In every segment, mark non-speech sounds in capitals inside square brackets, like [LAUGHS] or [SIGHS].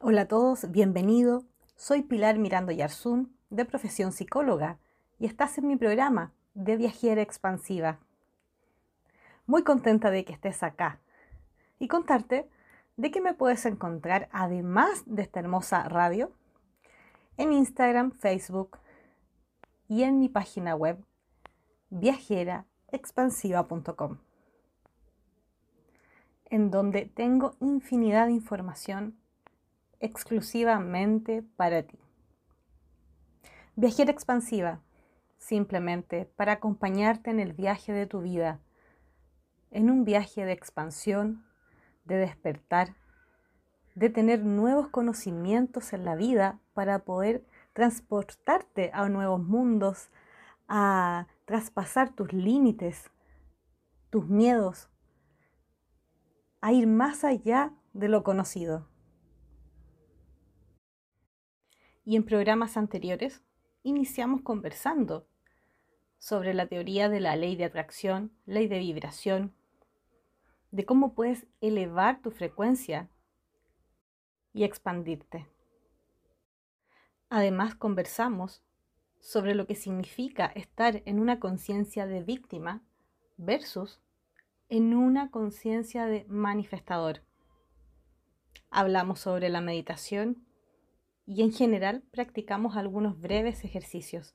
Hola a todos, bienvenido. Soy Pilar Mirando Yarzún, de profesión psicóloga, y estás en mi programa de Viajera Expansiva. Muy contenta de que estés acá y contarte de que me puedes encontrar, además de esta hermosa radio, en Instagram, Facebook y en mi página web viajeraexpansiva.com, en donde tengo infinidad de información exclusivamente para ti. Viajera expansiva, simplemente para acompañarte en el viaje de tu vida, en un viaje de expansión, de despertar, de tener nuevos conocimientos en la vida para poder transportarte a nuevos mundos, a traspasar tus límites, tus miedos, a ir más allá de lo conocido. Y en programas anteriores iniciamos conversando sobre la teoría de la ley de atracción, ley de vibración, de cómo puedes elevar tu frecuencia y expandirte. Además conversamos sobre lo que significa estar en una conciencia de víctima versus en una conciencia de manifestador. Hablamos sobre la meditación y en general practicamos algunos breves ejercicios,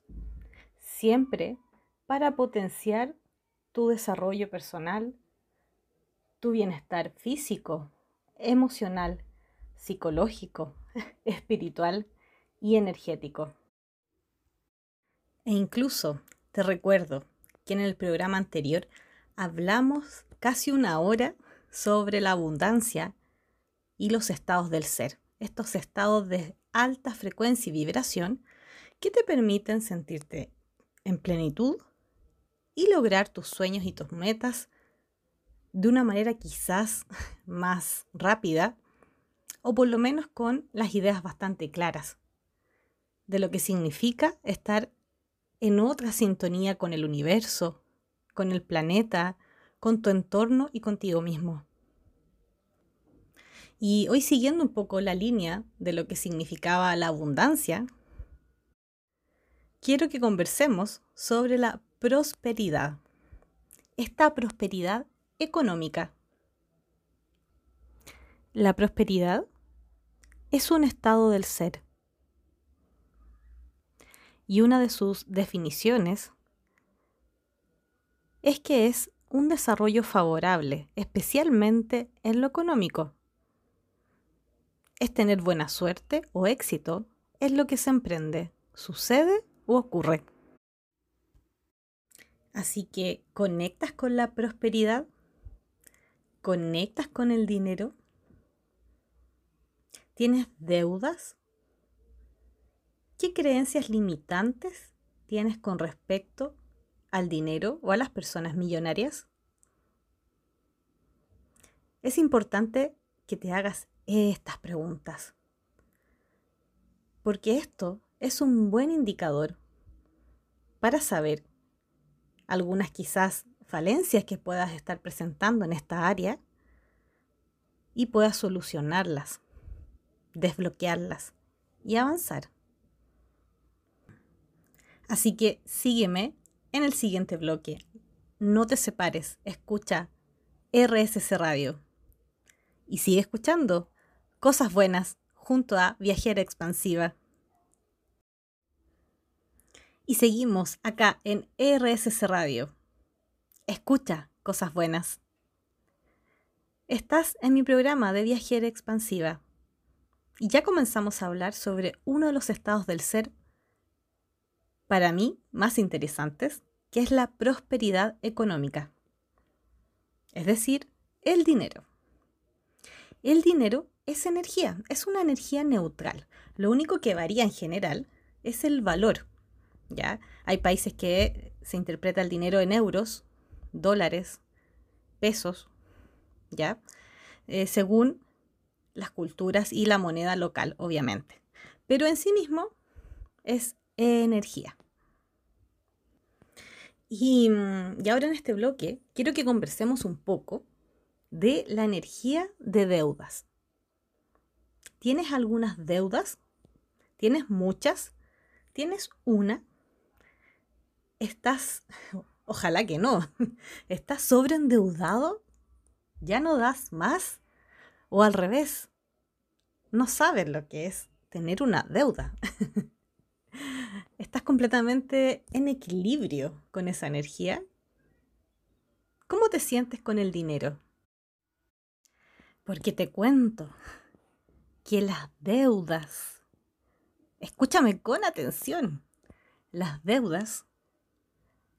siempre para potenciar tu desarrollo personal, tu bienestar físico, emocional, psicológico, [LAUGHS] espiritual y energético. E incluso te recuerdo que en el programa anterior hablamos casi una hora sobre la abundancia y los estados del ser, estos estados de alta frecuencia y vibración que te permiten sentirte en plenitud y lograr tus sueños y tus metas de una manera quizás [LAUGHS] más rápida o por lo menos con las ideas bastante claras de lo que significa estar en otra sintonía con el universo, con el planeta, con tu entorno y contigo mismo. Y hoy siguiendo un poco la línea de lo que significaba la abundancia, quiero que conversemos sobre la prosperidad. Esta prosperidad económica. La prosperidad es un estado del ser. Y una de sus definiciones es que es un desarrollo favorable, especialmente en lo económico es tener buena suerte o éxito, es lo que se emprende, sucede o ocurre. Así que, ¿conectas con la prosperidad? ¿Conectas con el dinero? ¿Tienes deudas? ¿Qué creencias limitantes tienes con respecto al dinero o a las personas millonarias? Es importante que te hagas estas preguntas. Porque esto es un buen indicador para saber algunas quizás falencias que puedas estar presentando en esta área y puedas solucionarlas, desbloquearlas y avanzar. Así que sígueme en el siguiente bloque. No te separes, escucha RSC Radio y sigue escuchando Cosas Buenas junto a Viajera Expansiva. Y seguimos acá en RSC Radio. Escucha Cosas Buenas. Estás en mi programa de Viajera Expansiva y ya comenzamos a hablar sobre uno de los estados del ser para mí más interesantes, que es la prosperidad económica, es decir, el dinero. El dinero es energía, es una energía neutral. Lo único que varía en general es el valor. ¿ya? Hay países que se interpreta el dinero en euros, dólares, pesos, ¿ya? Eh, según las culturas y la moneda local, obviamente. Pero en sí mismo es energía. Y, y ahora en este bloque quiero que conversemos un poco de la energía de deudas. ¿Tienes algunas deudas? ¿Tienes muchas? ¿Tienes una? ¿Estás, [LAUGHS] ojalá que no, [LAUGHS] estás sobreendeudado? ¿Ya no das más? ¿O al revés? No sabes lo que es tener una deuda. [LAUGHS] ¿Estás completamente en equilibrio con esa energía? ¿Cómo te sientes con el dinero? Porque te cuento que las deudas, escúchame con atención, las deudas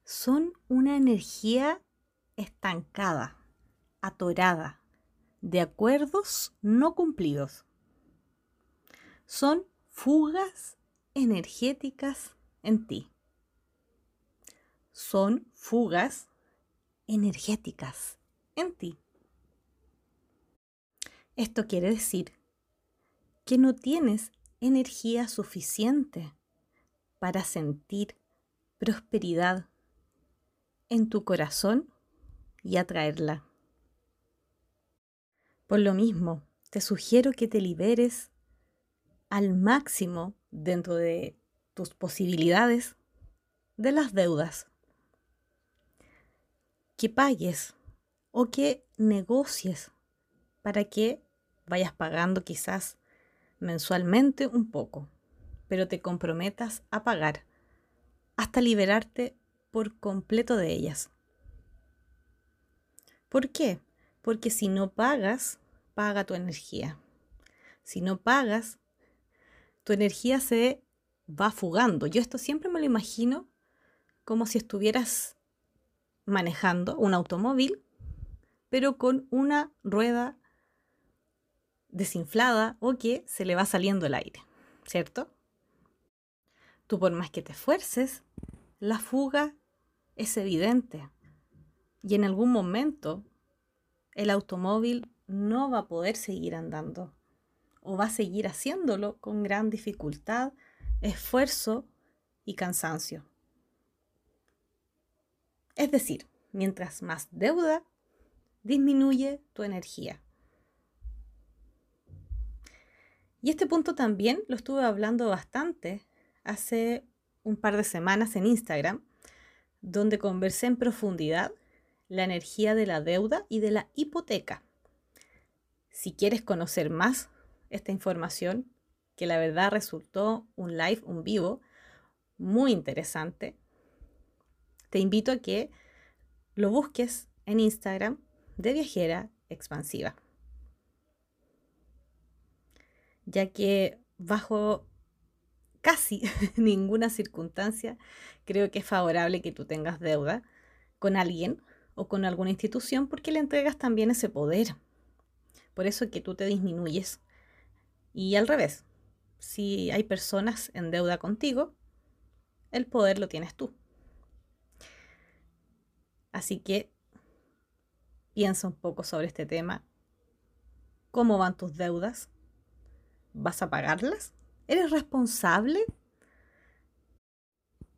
son una energía estancada, atorada, de acuerdos no cumplidos. Son fugas energéticas en ti. Son fugas energéticas en ti. Esto quiere decir que no tienes energía suficiente para sentir prosperidad en tu corazón y atraerla. Por lo mismo, te sugiero que te liberes al máximo dentro de tus posibilidades de las deudas. Que pagues o que negocies para que vayas pagando quizás mensualmente un poco, pero te comprometas a pagar hasta liberarte por completo de ellas. ¿Por qué? Porque si no pagas, paga tu energía. Si no pagas, tu energía se va fugando. Yo esto siempre me lo imagino como si estuvieras manejando un automóvil, pero con una rueda desinflada o que se le va saliendo el aire, ¿cierto? Tú por más que te esfuerces, la fuga es evidente y en algún momento el automóvil no va a poder seguir andando o va a seguir haciéndolo con gran dificultad, esfuerzo y cansancio. Es decir, mientras más deuda, disminuye tu energía. Y este punto también lo estuve hablando bastante hace un par de semanas en Instagram, donde conversé en profundidad la energía de la deuda y de la hipoteca. Si quieres conocer más esta información, que la verdad resultó un live, un vivo, muy interesante, te invito a que lo busques en Instagram de viajera expansiva ya que bajo casi [LAUGHS] ninguna circunstancia creo que es favorable que tú tengas deuda con alguien o con alguna institución porque le entregas también ese poder. Por eso que tú te disminuyes. Y al revés, si hay personas en deuda contigo, el poder lo tienes tú. Así que piensa un poco sobre este tema. ¿Cómo van tus deudas? ¿Vas a pagarlas? ¿Eres responsable?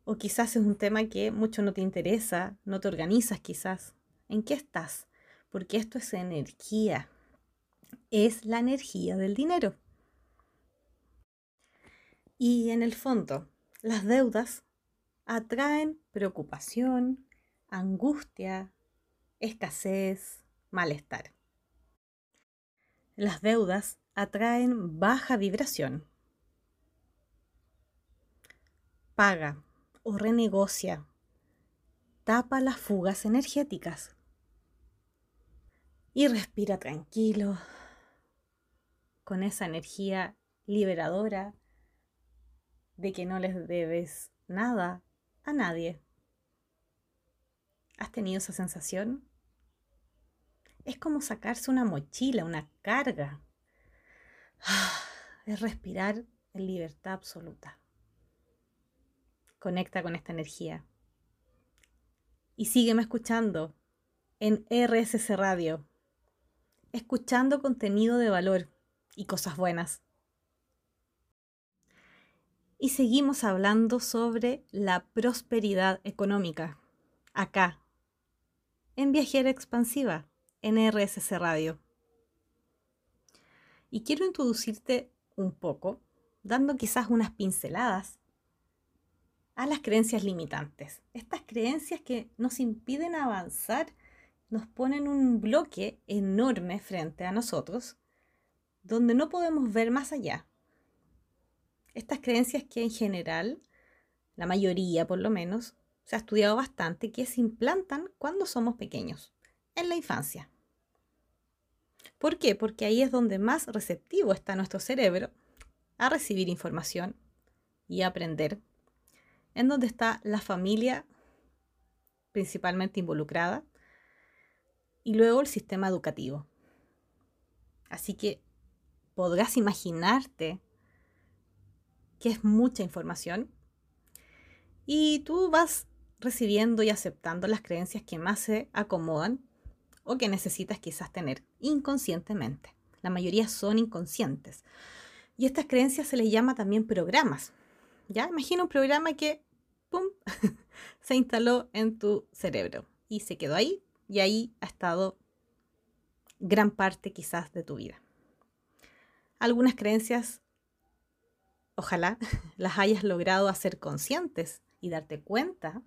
O quizás es un tema que mucho no te interesa, no te organizas quizás. ¿En qué estás? Porque esto es energía. Es la energía del dinero. Y en el fondo, las deudas atraen preocupación, angustia, escasez, malestar. Las deudas atraen baja vibración. Paga o renegocia. Tapa las fugas energéticas. Y respira tranquilo, con esa energía liberadora de que no les debes nada a nadie. ¿Has tenido esa sensación? Es como sacarse una mochila, una carga [SIGHS] es respirar en libertad absoluta. Conecta con esta energía. Y sígueme escuchando en RSC Radio, escuchando contenido de valor y cosas buenas. Y seguimos hablando sobre la prosperidad económica, acá, en Viajera Expansiva, en RSC Radio y quiero introducirte un poco, dando quizás unas pinceladas a las creencias limitantes. Estas creencias que nos impiden avanzar, nos ponen un bloque enorme frente a nosotros, donde no podemos ver más allá. Estas creencias que en general, la mayoría por lo menos, se ha estudiado bastante, que se implantan cuando somos pequeños, en la infancia. ¿Por qué? Porque ahí es donde más receptivo está nuestro cerebro a recibir información y aprender, en donde está la familia principalmente involucrada y luego el sistema educativo. Así que podrás imaginarte que es mucha información y tú vas recibiendo y aceptando las creencias que más se acomodan o que necesitas quizás tener inconscientemente. La mayoría son inconscientes. Y estas creencias se les llama también programas. ¿Ya? Imagina un programa que, ¡pum!, [LAUGHS] se instaló en tu cerebro y se quedó ahí y ahí ha estado gran parte quizás de tu vida. Algunas creencias, ojalá [LAUGHS] las hayas logrado hacer conscientes y darte cuenta,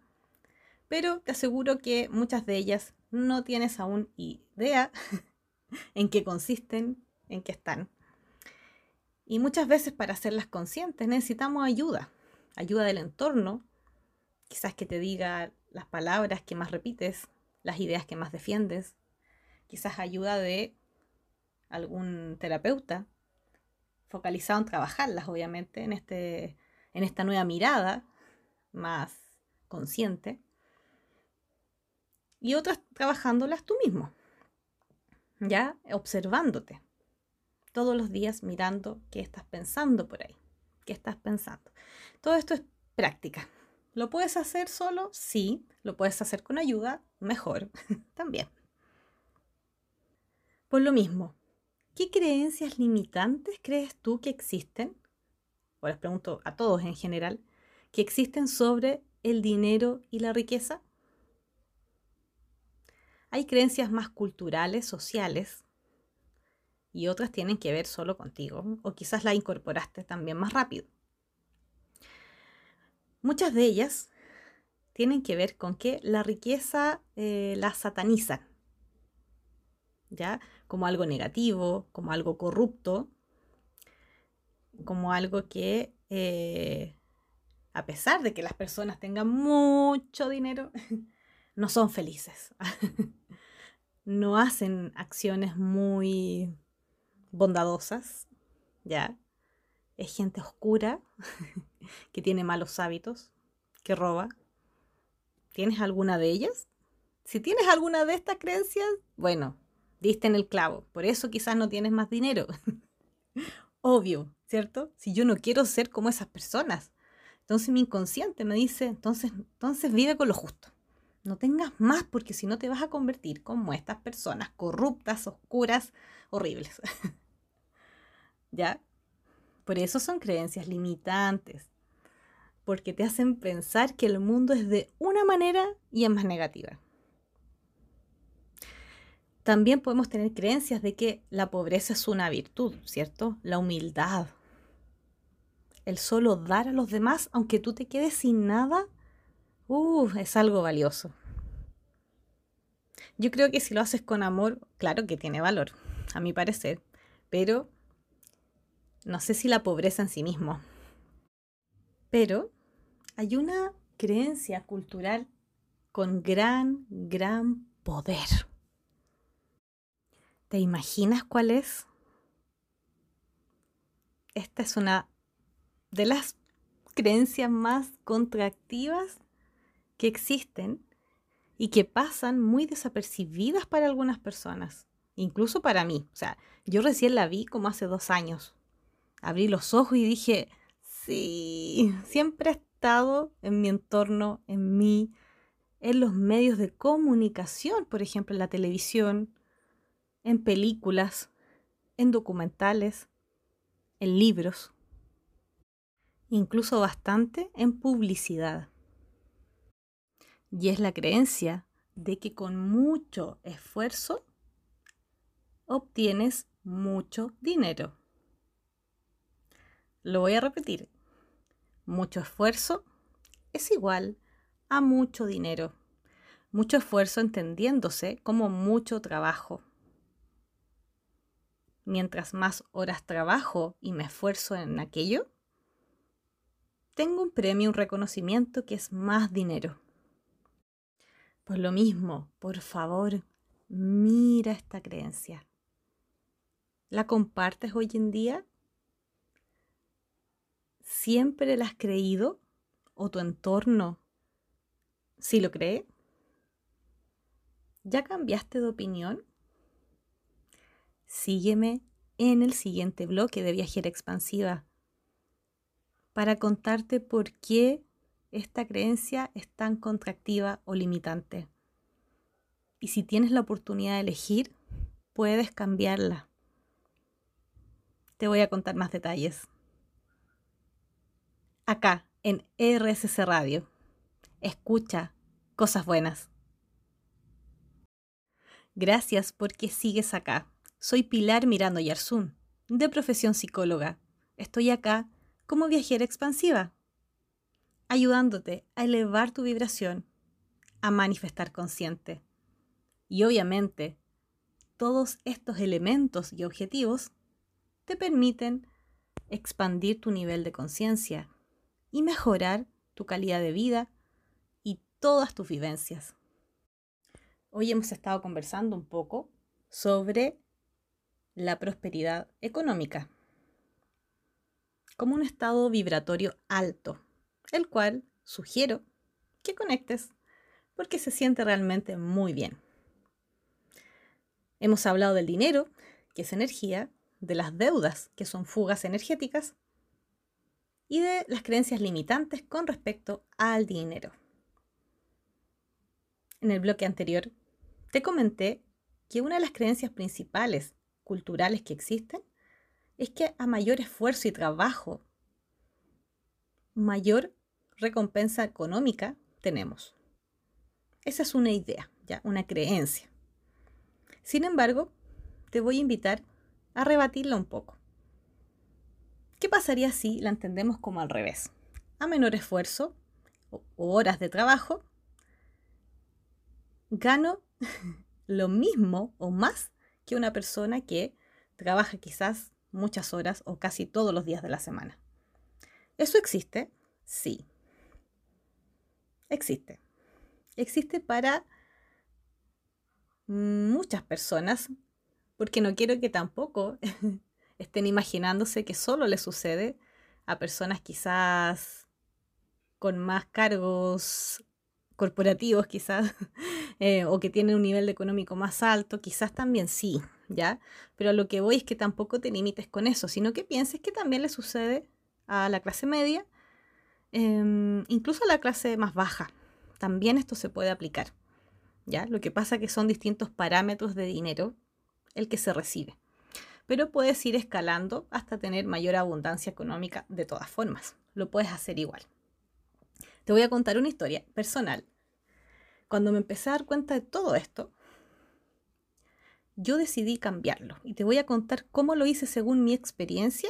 pero te aseguro que muchas de ellas no tienes aún idea [LAUGHS] en qué consisten, en qué están. Y muchas veces para hacerlas conscientes necesitamos ayuda, ayuda del entorno, quizás que te diga las palabras que más repites, las ideas que más defiendes, quizás ayuda de algún terapeuta focalizado en trabajarlas, obviamente, en, este, en esta nueva mirada más consciente y otras trabajándolas tú mismo, ya observándote todos los días mirando qué estás pensando por ahí, qué estás pensando. Todo esto es práctica. ¿Lo puedes hacer solo? Sí. ¿Lo puedes hacer con ayuda? Mejor [LAUGHS] también. Por lo mismo, ¿qué creencias limitantes crees tú que existen? O les pregunto a todos en general, que existen sobre el dinero y la riqueza? Hay creencias más culturales, sociales, y otras tienen que ver solo contigo, o quizás la incorporaste también más rápido. Muchas de ellas tienen que ver con que la riqueza eh, la satanizan, ¿ya? Como algo negativo, como algo corrupto, como algo que, eh, a pesar de que las personas tengan mucho dinero, [LAUGHS] no son felices. [LAUGHS] no hacen acciones muy bondadosas, ¿ya? Es gente oscura [LAUGHS] que tiene malos hábitos, que roba. ¿Tienes alguna de ellas? Si tienes alguna de estas creencias, bueno, diste en el clavo. Por eso quizás no tienes más dinero. [LAUGHS] Obvio, ¿cierto? Si yo no quiero ser como esas personas. Entonces mi inconsciente me dice, entonces, entonces vive con lo justo. No tengas más porque si no te vas a convertir como estas personas corruptas, oscuras, horribles. [LAUGHS] ¿Ya? Por eso son creencias limitantes, porque te hacen pensar que el mundo es de una manera y es más negativa. También podemos tener creencias de que la pobreza es una virtud, ¿cierto? La humildad. El solo dar a los demás, aunque tú te quedes sin nada, uh, es algo valioso. Yo creo que si lo haces con amor, claro que tiene valor, a mi parecer, pero no sé si la pobreza en sí mismo. Pero hay una creencia cultural con gran, gran poder. ¿Te imaginas cuál es? Esta es una de las creencias más contractivas que existen y que pasan muy desapercibidas para algunas personas, incluso para mí. O sea, yo recién la vi como hace dos años. Abrí los ojos y dije, sí, siempre ha estado en mi entorno, en mí, en los medios de comunicación, por ejemplo, en la televisión, en películas, en documentales, en libros, incluso bastante en publicidad. Y es la creencia de que con mucho esfuerzo obtienes mucho dinero. Lo voy a repetir. Mucho esfuerzo es igual a mucho dinero. Mucho esfuerzo entendiéndose como mucho trabajo. Mientras más horas trabajo y me esfuerzo en aquello, tengo un premio, un reconocimiento que es más dinero. Pues lo mismo, por favor, mira esta creencia. ¿La compartes hoy en día? ¿Siempre la has creído? ¿O tu entorno sí lo cree? ¿Ya cambiaste de opinión? Sígueme en el siguiente bloque de Viajera Expansiva para contarte por qué esta creencia es tan contractiva o limitante. Y si tienes la oportunidad de elegir, puedes cambiarla. Te voy a contar más detalles. Acá, en RSC Radio. Escucha cosas buenas. Gracias porque sigues acá. Soy Pilar Mirando Yarzún, de profesión psicóloga. Estoy acá como viajera expansiva, ayudándote a elevar tu vibración, a manifestar consciente. Y obviamente, todos estos elementos y objetivos te permiten expandir tu nivel de conciencia y mejorar tu calidad de vida y todas tus vivencias. Hoy hemos estado conversando un poco sobre la prosperidad económica como un estado vibratorio alto, el cual sugiero que conectes porque se siente realmente muy bien. Hemos hablado del dinero, que es energía, de las deudas, que son fugas energéticas, y de las creencias limitantes con respecto al dinero. En el bloque anterior te comenté que una de las creencias principales culturales que existen es que a mayor esfuerzo y trabajo, mayor recompensa económica tenemos. Esa es una idea, ya, una creencia. Sin embargo, te voy a invitar a rebatirla un poco. ¿Qué pasaría si la entendemos como al revés? A menor esfuerzo o horas de trabajo, gano [LAUGHS] lo mismo o más que una persona que trabaja quizás muchas horas o casi todos los días de la semana. ¿Eso existe? Sí. Existe. Existe para muchas personas, porque no quiero que tampoco [LAUGHS] estén imaginándose que solo le sucede a personas quizás con más cargos corporativos quizás, [LAUGHS] eh, o que tienen un nivel económico más alto, quizás también sí, ¿ya? Pero lo que voy es que tampoco te limites con eso, sino que pienses que también le sucede a la clase media, em, incluso a la clase más baja. También esto se puede aplicar, ¿ya? Lo que pasa es que son distintos parámetros de dinero el que se recibe. Pero puedes ir escalando hasta tener mayor abundancia económica de todas formas. Lo puedes hacer igual. Te voy a contar una historia personal. Cuando me empecé a dar cuenta de todo esto, yo decidí cambiarlo y te voy a contar cómo lo hice según mi experiencia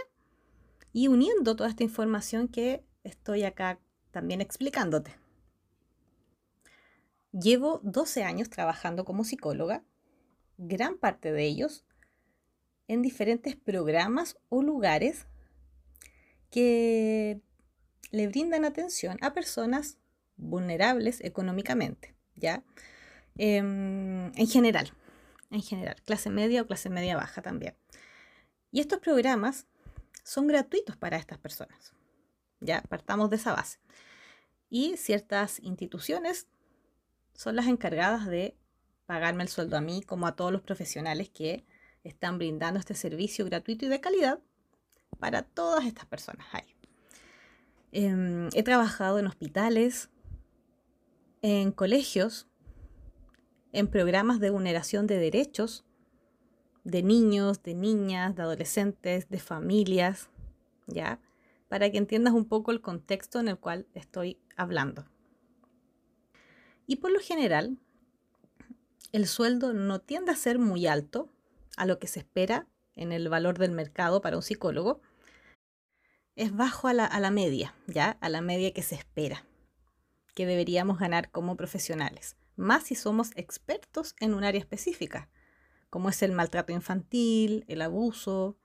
y uniendo toda esta información que estoy acá también explicándote. Llevo 12 años trabajando como psicóloga, gran parte de ellos en diferentes programas o lugares que le brindan atención a personas vulnerables económicamente, ¿ya? Em, en general, en general, clase media o clase media baja también. Y estos programas son gratuitos para estas personas. Ya partamos de esa base. Y ciertas instituciones son las encargadas de pagarme el sueldo a mí como a todos los profesionales que están brindando este servicio gratuito y de calidad para todas estas personas. Em, he trabajado en hospitales, en colegios, en programas de vulneración de derechos de niños, de niñas, de adolescentes, de familias, ¿ya? Para que entiendas un poco el contexto en el cual estoy hablando. Y por lo general, el sueldo no tiende a ser muy alto a lo que se espera en el valor del mercado para un psicólogo. es bajo a la, a la media, ¿ya? A la media que se espera, que deberíamos ganar como profesionales, más si somos expertos en un área específica, como es el maltrato infantil, el abuso,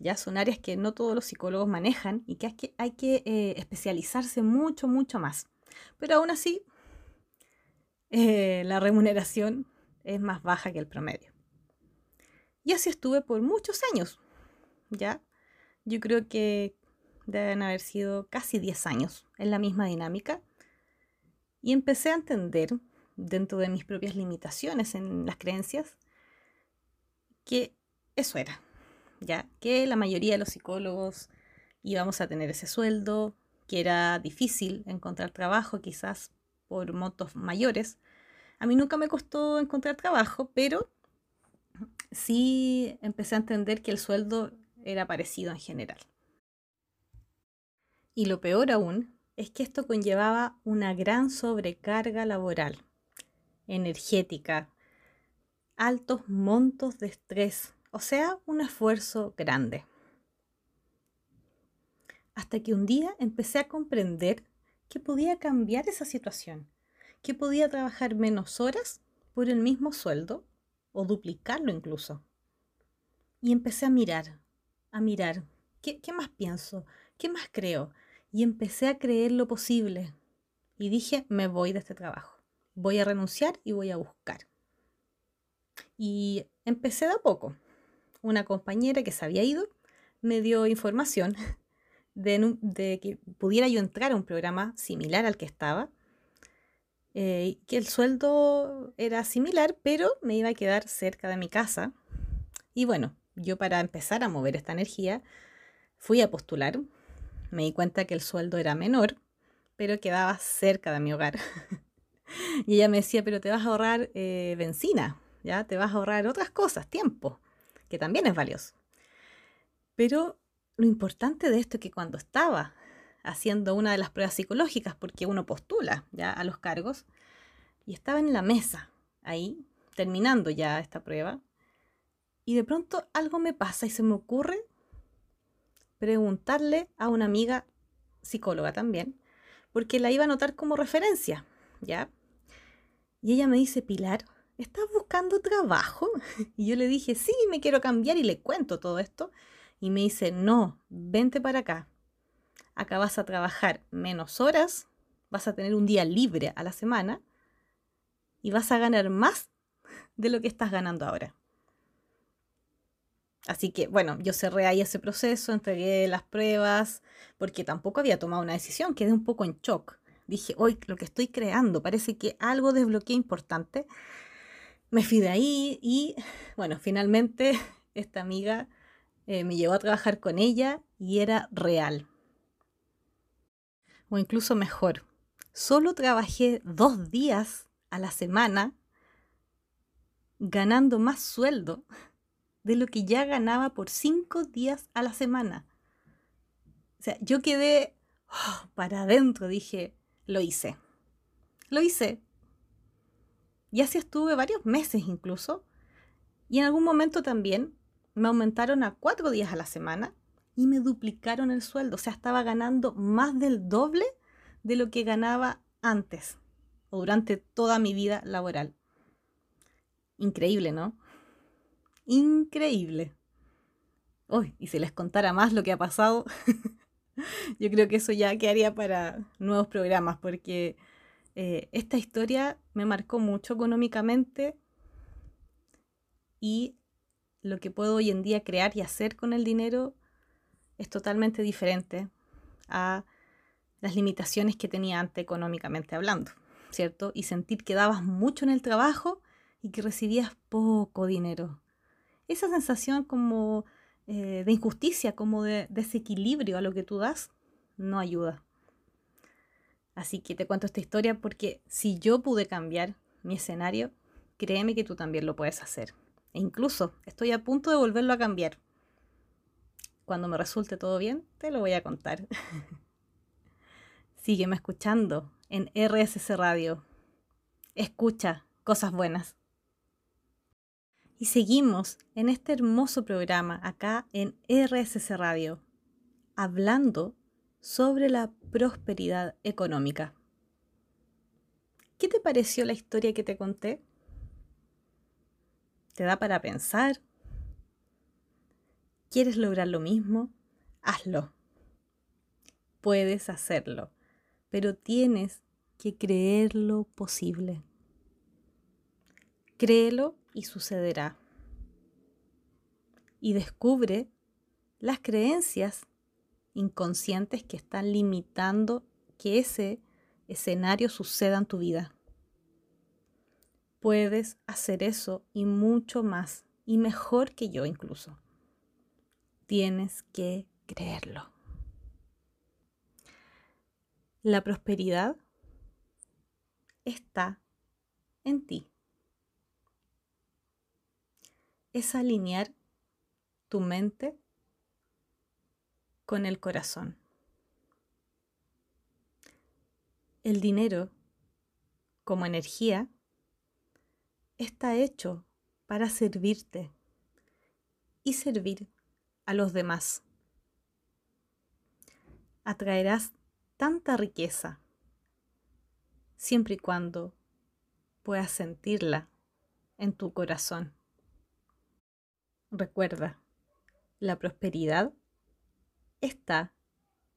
ya son áreas que no todos los psicólogos manejan y que hay que, eh, especializarse mucho, mucho más. Pero aún así, eh, la remuneración es más baja que el promedio. Y así estuve por muchos años, ¿ya? Yo creo que deben haber sido casi 10 años en la misma dinámica. Y empecé a entender, dentro de mis propias limitaciones en las creencias, que eso era, ¿ya? Que la mayoría de los psicólogos íbamos a tener ese sueldo, que era difícil encontrar trabajo, quizás por montos mayores. A mí nunca me costó encontrar trabajo, pero sí empecé a entender que el sueldo era parecido en general. Y lo peor aún es que esto conllevaba una gran sobrecarga laboral, energética, altos montos de estrés, o sea, un esfuerzo grande. Hasta que un día empecé a comprender que podía cambiar esa situación, que podía trabajar menos horas por el mismo sueldo o duplicarlo incluso. Y empecé a mirar, a mirar, ¿qué, más pienso? ¿Qué más creo? Y empecé a creer lo posible. Y dije, me voy de este trabajo. Voy a renunciar y voy a buscar. Y empecé de a poco. Una compañera que se había ido me dio información [LAUGHS] de, que pudiera yo entrar a un programa similar al que estaba, eh, que el sueldo era similar, pero me iba a quedar cerca de mi casa. Y bueno, yo para empezar a mover esta energía fui a postular, me di cuenta que el sueldo era menor, pero quedaba cerca de mi hogar. [LAUGHS] y ella me decía, pero te vas a ahorrar eh, benzina, ya te vas a ahorrar otras cosas, tiempo, que también es valioso. Pero lo importante de esto es que cuando estaba haciendo una de las pruebas psicológicas, porque uno postula ya a los cargos, y estaba en la mesa, ahí, terminando ya esta prueba, y de pronto algo me pasa y se me ocurre preguntarle a una amiga psicóloga también, porque la iba a anotar como referencia, ¿ya? Y ella me dice, Pilar, ¿estás buscando trabajo? [LAUGHS] Y yo le dije, sí, me quiero cambiar y le cuento todo esto. Y me dice, no, vente para acá. Acá vas a trabajar menos horas, vas a tener un día libre a la semana y vas a ganar más de lo que estás ganando ahora. Así que, bueno, yo cerré ahí ese proceso, entregué las pruebas, porque tampoco había tomado una decisión, quedé un poco en shock. Dije, hoy lo que estoy creando, parece que algo desbloqueé importante. Me fui de ahí y, [LAUGHS] bueno, finalmente [LAUGHS] esta amiga eh, me llevó a trabajar con ella y era real. O incluso mejor, solo trabajé dos días a la semana ganando más sueldo de lo que ya ganaba por cinco días a la semana. O sea, yo quedé [GASPS] para adentro, dije, lo hice. Lo hice. Y así estuve varios meses incluso. Y en algún momento también me aumentaron a cuatro días a la semana y me duplicaron el sueldo. O sea, estaba ganando más del doble de lo que ganaba antes o durante toda mi vida laboral. Increíble, ¿no? increíble. Uy, y si les contara más lo que ha pasado, [LAUGHS] yo creo que eso ya quedaría para nuevos programas, porque eh, esta historia me marcó mucho económicamente y lo que puedo hoy en día crear y hacer con el dinero es totalmente diferente a las limitaciones que tenía antes económicamente hablando, ¿cierto? Y sentir que dabas mucho en el trabajo y que recibías poco dinero esa sensación como eh, de injusticia, como de desequilibrio a lo que tú das, no ayuda. Así que te cuento esta historia porque si yo pude cambiar mi escenario, créeme que tú también lo puedes hacer. E incluso estoy a punto de volverlo a cambiar. Cuando me resulte todo bien, te lo voy a contar. [LAUGHS] Sígueme escuchando en RSC Radio. Escucha cosas buenas. Y seguimos en este hermoso programa acá en RSC Radio. hablando sobre la prosperidad económica. ¿Qué te pareció la historia que te conté? ¿Te da para pensar? ¿Quieres lograr lo mismo? Hazlo. Puedes hacerlo, pero tienes que creerlo posible. Créelo y sucederá. Y descubre las creencias inconscientes que están limitando que ese escenario suceda en tu vida. Puedes hacer eso y mucho más, y mejor que yo incluso. Tienes que creerlo. La prosperidad está en ti. Es alinear tu mente con el corazón. El dinero, como energía, está hecho para servirte y servir a los demás. Atraerás tanta riqueza siempre y cuando puedas sentirla en tu corazón. Recuerda, la prosperidad está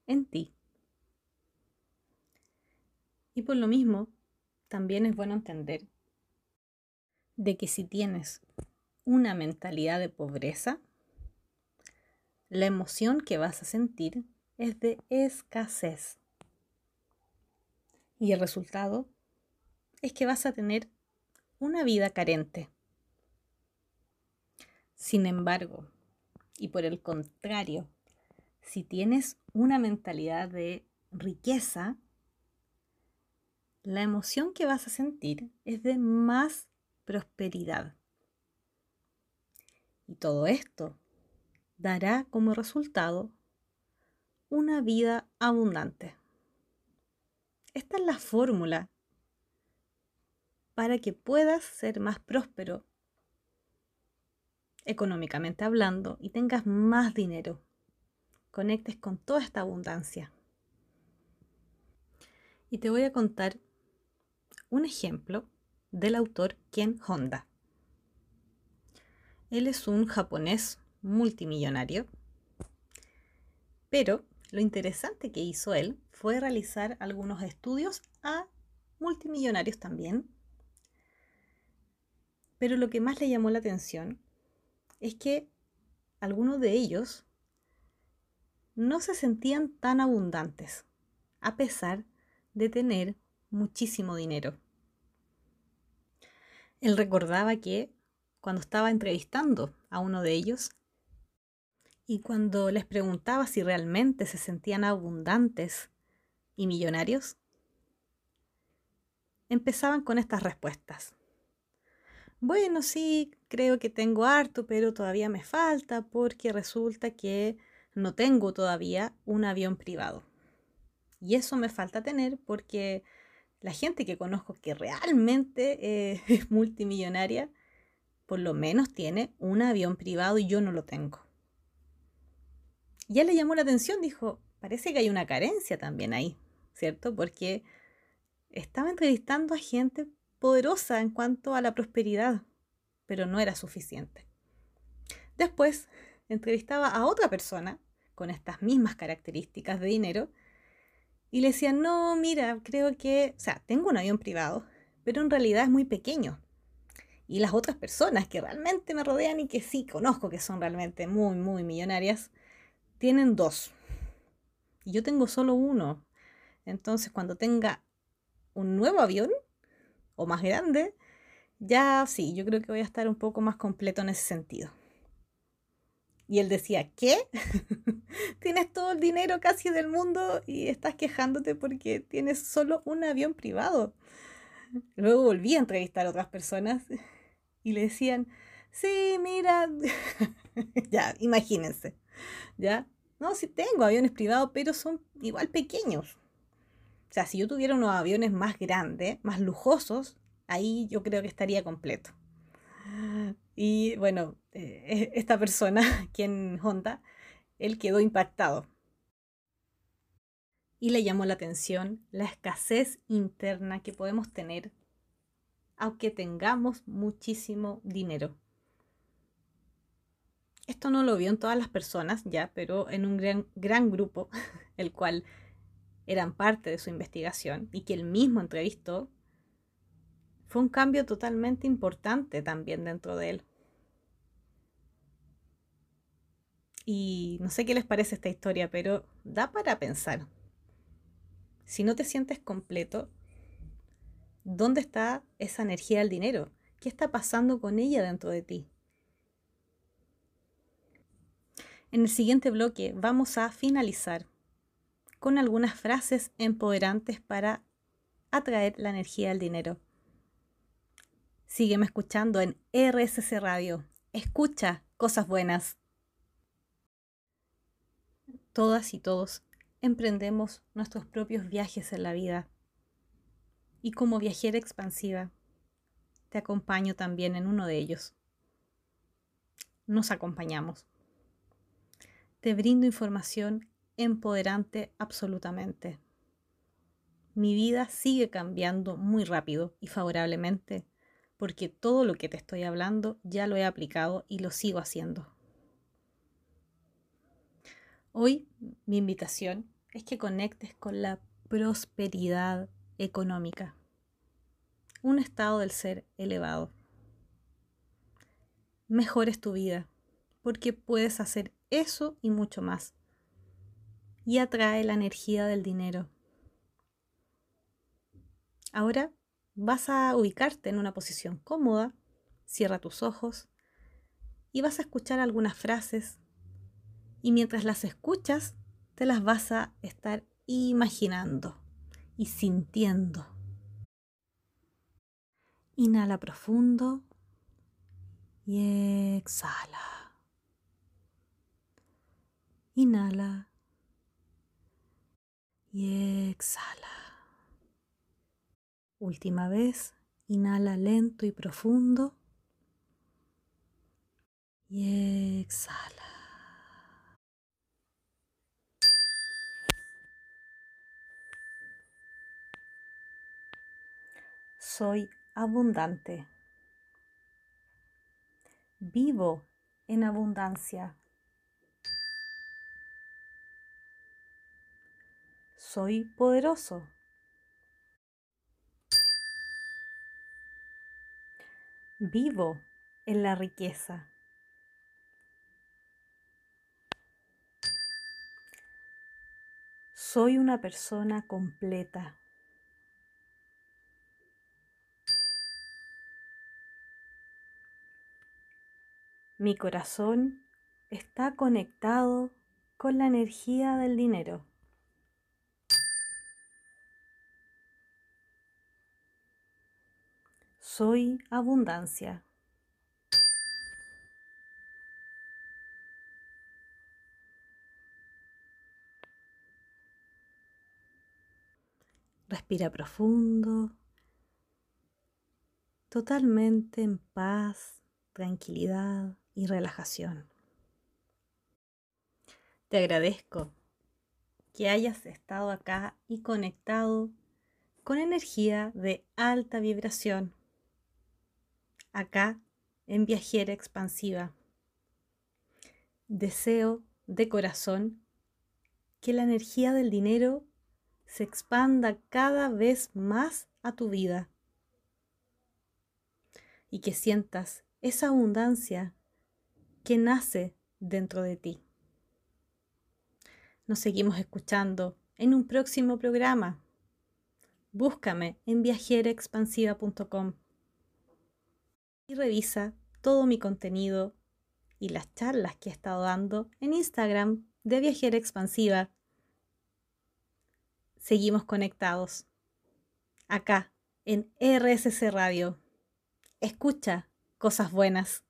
en ti. Y por lo mismo, también es bueno entender de que si tienes una mentalidad de pobreza, la emoción que vas a sentir es de escasez. Y el resultado es que vas a tener una vida carente. Sin embargo, y por el contrario, si tienes una mentalidad de riqueza, la emoción que vas a sentir es de más prosperidad. Y todo esto dará como resultado una vida abundante. Esta es la fórmula para que puedas ser más próspero económicamente hablando y tengas más dinero conectes con toda esta abundancia. Y te voy a contar un ejemplo del autor Ken Honda. Él es un japonés multimillonario, pero lo interesante que hizo él fue realizar algunos estudios a multimillonarios también. Pero lo que más le llamó la atención es que algunos de ellos no se sentían tan abundantes, a pesar de tener muchísimo dinero. Él recordaba que cuando estaba entrevistando a uno de ellos y cuando les preguntaba si realmente se sentían abundantes y millonarios, empezaban con estas respuestas. Bueno, sí, creo que tengo harto, pero todavía me falta porque resulta que no tengo todavía un avión privado. Y eso me falta tener porque la gente que conozco que realmente eh, [LAUGHS] es multimillonaria, por lo menos tiene un avión privado y yo no lo tengo. Ya le llamó la atención, dijo, parece que hay una carencia también ahí, ¿cierto? Porque estaba entrevistando a gente poderosa en cuanto a la prosperidad, pero no era suficiente. Después entrevistaba a otra persona con estas mismas características de dinero y le decían, no, mira, creo que, o sea, tengo un avión privado, pero en realidad es muy pequeño. Y las otras personas que realmente me rodean y que sí conozco que son realmente muy, muy millonarias, tienen dos. Y yo tengo solo uno. Entonces, cuando tenga un nuevo avión o más grande, ya sí, yo creo que voy a estar un poco más completo en ese sentido. Y él decía, ¿qué? [LAUGHS] tienes todo el dinero casi del mundo y estás quejándote porque tienes solo un avión privado. Luego volví a entrevistar a otras personas y le decían, sí, mira, [LAUGHS] ya, imagínense, ¿ya? No, sí tengo aviones privados, pero son igual pequeños. O sea, si yo tuviera unos aviones más grandes, más lujosos, ahí yo creo que estaría completo. Y bueno, eh, [LAUGHS] esta persona, quien Honda, él quedó impactado. y le llamó la atención la escasez interna que podemos tener aunque tengamos muchísimo dinero. Esto no lo vio en todas las personas ya, pero en un gran, gran grupo, [LAUGHS] el cual eran parte de su investigación y que él mismo entrevistó, fue un cambio totalmente importante también dentro de él. Y no sé qué les parece esta historia, pero da para pensar. Si no te sientes completo, ¿dónde está esa energía del dinero? ¿Qué está pasando con ella dentro de ti? En el siguiente bloque vamos a finalizar con algunas frases empoderantes para atraer la energía del dinero. Sígueme escuchando en RSC Radio. Escucha cosas buenas. Todas y todos emprendemos nuestros propios viajes en la vida. Y como viajera expansiva, te acompaño también en uno de ellos. Nos acompañamos. Te brindo información empoderante absolutamente. Mi vida sigue cambiando muy rápido y favorablemente porque todo lo que te estoy hablando ya lo he aplicado y lo sigo haciendo. Hoy mi invitación es que conectes con la prosperidad económica, un estado del ser elevado. Mejores tu vida, porque puedes hacer eso y mucho más. Y atrae la energía del dinero. Ahora vas a ubicarte en una posición cómoda, cierra tus ojos y vas a escuchar algunas frases y mientras las escuchas te las vas a estar imaginando y sintiendo. Inhala profundo y exhala. Inhala y exhala. Última vez, inhala lento y profundo. Y exhala. Soy abundante. Vivo en abundancia. Soy poderoso. vivo en la riqueza. Soy una persona completa. Mi corazón está conectado con la energía del dinero. Soy abundancia. Respira profundo, totalmente en paz, tranquilidad y relajación. Te agradezco que hayas estado acá y conectado con energía de alta vibración acá en Viajera Expansiva. Deseo de corazón que la energía del dinero se expanda cada vez más a tu vida y que sientas esa abundancia que nace dentro de ti. Nos seguimos escuchando en un próximo programa. Búscame en viajeraexpansiva.com y revisa todo mi contenido y las charlas que he estado dando en Instagram de Viajera Expansiva. Seguimos conectados. Acá, en RSC Radio. Escucha cosas buenas.